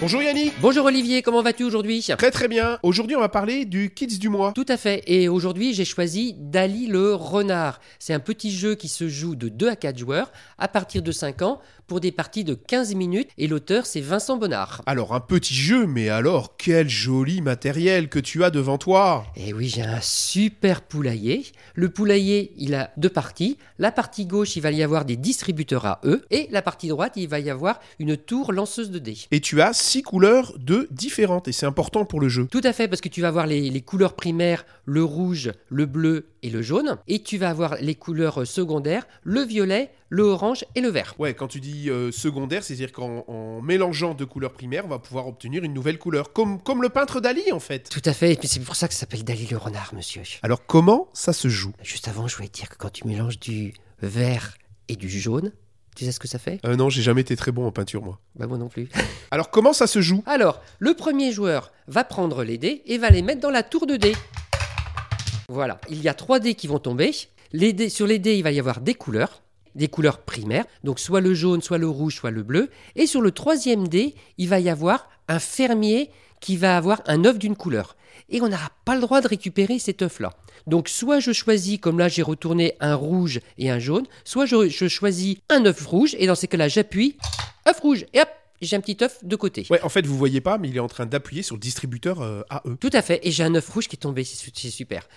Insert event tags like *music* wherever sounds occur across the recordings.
Bonjour Yannick Bonjour Olivier, comment vas-tu aujourd'hui? Très très bien. Aujourd'hui on va parler du Kids du mois. Tout à fait, et aujourd'hui j'ai choisi Dali le renard. C'est un petit jeu qui se joue de 2 à 4 joueurs à partir de 5 ans pour des parties de 15 minutes et l'auteur c'est Vincent Bonnard. Alors un petit jeu, mais alors quel joli matériel que tu as devant toi Eh oui, j'ai un super poulailler. Le poulailler, il a deux parties. La partie gauche, il va y avoir des distributeurs à eux. Et la partie droite, il va y avoir une tour lanceuse de dés. Et tu as six couleurs de différentes et c'est important pour le jeu. Tout à fait, parce que tu vas avoir les, les couleurs primaires, le rouge, le bleu et le jaune. Et tu vas avoir les couleurs secondaires, le violet, le orange et le vert. Ouais, quand tu dis euh, secondaire, c'est-à-dire qu'en en mélangeant deux couleurs primaires, on va pouvoir obtenir une nouvelle couleur, comme, comme le peintre Dali en fait. Tout à fait, et puis c'est pour ça que ça s'appelle Dali le renard, monsieur. Alors comment ça se joue? Juste avant, je voulais te dire que quand tu mélanges du vert et du jaune, tu sais ce que ça fait euh, Non, j'ai jamais été très bon en peinture moi. Bah moi non plus. *laughs* Alors comment ça se joue? Alors, le premier joueur va prendre les dés et va les mettre dans la tour de dés. Voilà, il y a trois dés qui vont tomber. Les dés, sur les dés, il va y avoir des couleurs, des couleurs primaires, donc soit le jaune, soit le rouge, soit le bleu. Et sur le troisième dé, il va y avoir un fermier qui va avoir un œuf d'une couleur. Et on n'aura pas le droit de récupérer cet œuf-là. Donc soit je choisis, comme là j'ai retourné un rouge et un jaune, soit je, je choisis un œuf rouge, et dans ces cas-là j'appuie, œuf rouge, et hop, j'ai un petit œuf de côté. Ouais, en fait vous voyez pas, mais il est en train d'appuyer sur le distributeur euh, AE. Tout à fait, et j'ai un œuf rouge qui est tombé, c'est super.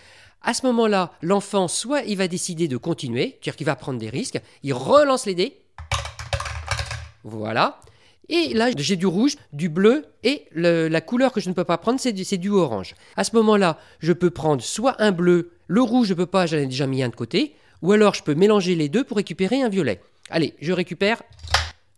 À ce moment-là, l'enfant, soit il va décider de continuer, c'est-à-dire qu'il va prendre des risques, il relance les dés. Voilà. Et là, j'ai du rouge, du bleu, et la couleur que je ne peux pas prendre, c'est du, orange. À ce moment-là, je peux prendre soit un bleu, le rouge, je peux pas, j'en ai déjà mis un de côté, ou alors je peux mélanger les deux pour récupérer un violet. Allez, je récupère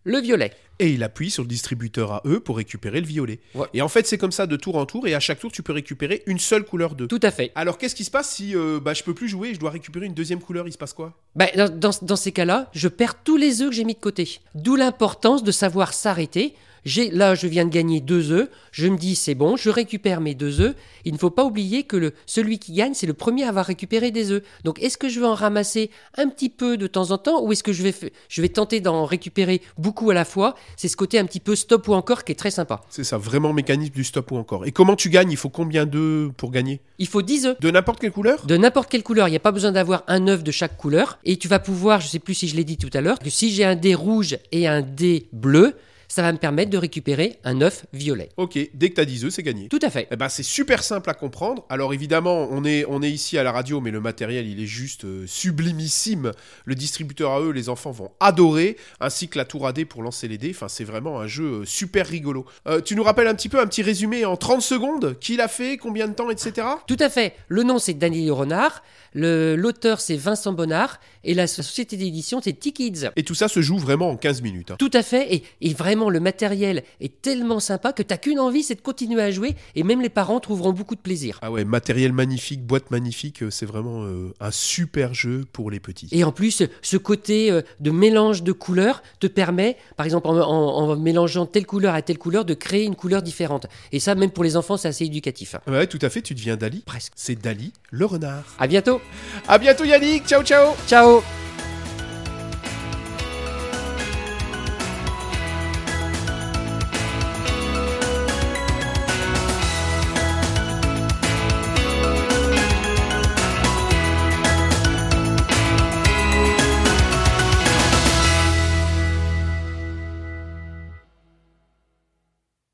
le violet. Et il appuie sur le distributeur AE pour récupérer le violet. Ouais. Et en fait c'est comme ça de tour en tour, et à chaque tour tu peux récupérer une seule couleur d'œuf. Tout à fait. Alors qu'est-ce qui se passe si euh, bah, je peux plus jouer et je dois récupérer une deuxième couleur Il se passe quoi? Dans, dans- dans ces cas-là, je perds tous les œufs que j'ai mis de côté. D'où l'importance de savoir s'arrêter. J'ai, là, je viens de gagner deux œufs. Je me dis, c'est bon, je récupère mes deux œufs. Il ne faut pas oublier que le, celui qui gagne, c'est le premier à avoir récupéré des œufs. Donc, est-ce que je vais en ramasser un petit peu de temps en temps ou est-ce que je vais, je vais tenter d'en récupérer beaucoup à la fois? C'est ce côté un petit peu stop ou encore qui est très sympa. C'est ça, vraiment mécanisme du stop ou encore. Et comment tu gagnes? Il faut combien d'œufs pour gagner? Il faut 10 œufs. De n'importe quelle couleur? De n'importe quelle couleur. Il n'y a pas besoin d'avoir un œuf de chaque couleur. Et tu vas pouvoir, je sais plus si je l'ai dit tout à l'heure, que si j'ai un dé rouge et un dé bleu, ça va me permettre de récupérer un œuf violet. Ok, dès que t'as 10 œufs, c'est gagné. Tout à fait. Eh ben, c'est super simple à comprendre. Alors évidemment, on est, on est ici à la radio, mais le matériel, il est juste euh, sublimissime. Le distributeur à eux, les enfants vont adorer, ainsi que la tour AD pour lancer les dés. Enfin, c'est vraiment un jeu euh, super rigolo. Euh, tu nous rappelles un petit peu un petit résumé en 30 secondes? Qui l'a fait? Combien de temps? Etc. Tout à fait. Le nom c'est Daniel Renard, l'auteur c'est Vincent Bonnard et la société d'édition c'est T-Kids. Et tout ça se joue vraiment en 15 minutes. hein. Tout à fait, et, et vraiment le matériel est tellement sympa que t'as qu'une envie, c'est de continuer à jouer, et même les parents trouveront beaucoup de plaisir. Ah ouais, matériel magnifique, boîte magnifique, euh, c'est vraiment euh, un super jeu pour les petits. Et en plus, ce côté euh, de mélange de couleurs te permet, par exemple, en, en- en mélangeant telle couleur à telle couleur, de créer une couleur différente. Et ça, même pour les enfants, c'est assez éducatif. Ouais, tout à fait, tu deviens Dali. Presque. C'est Dali, le renard. À bientôt. À bientôt Yannick, ciao ciao Ciao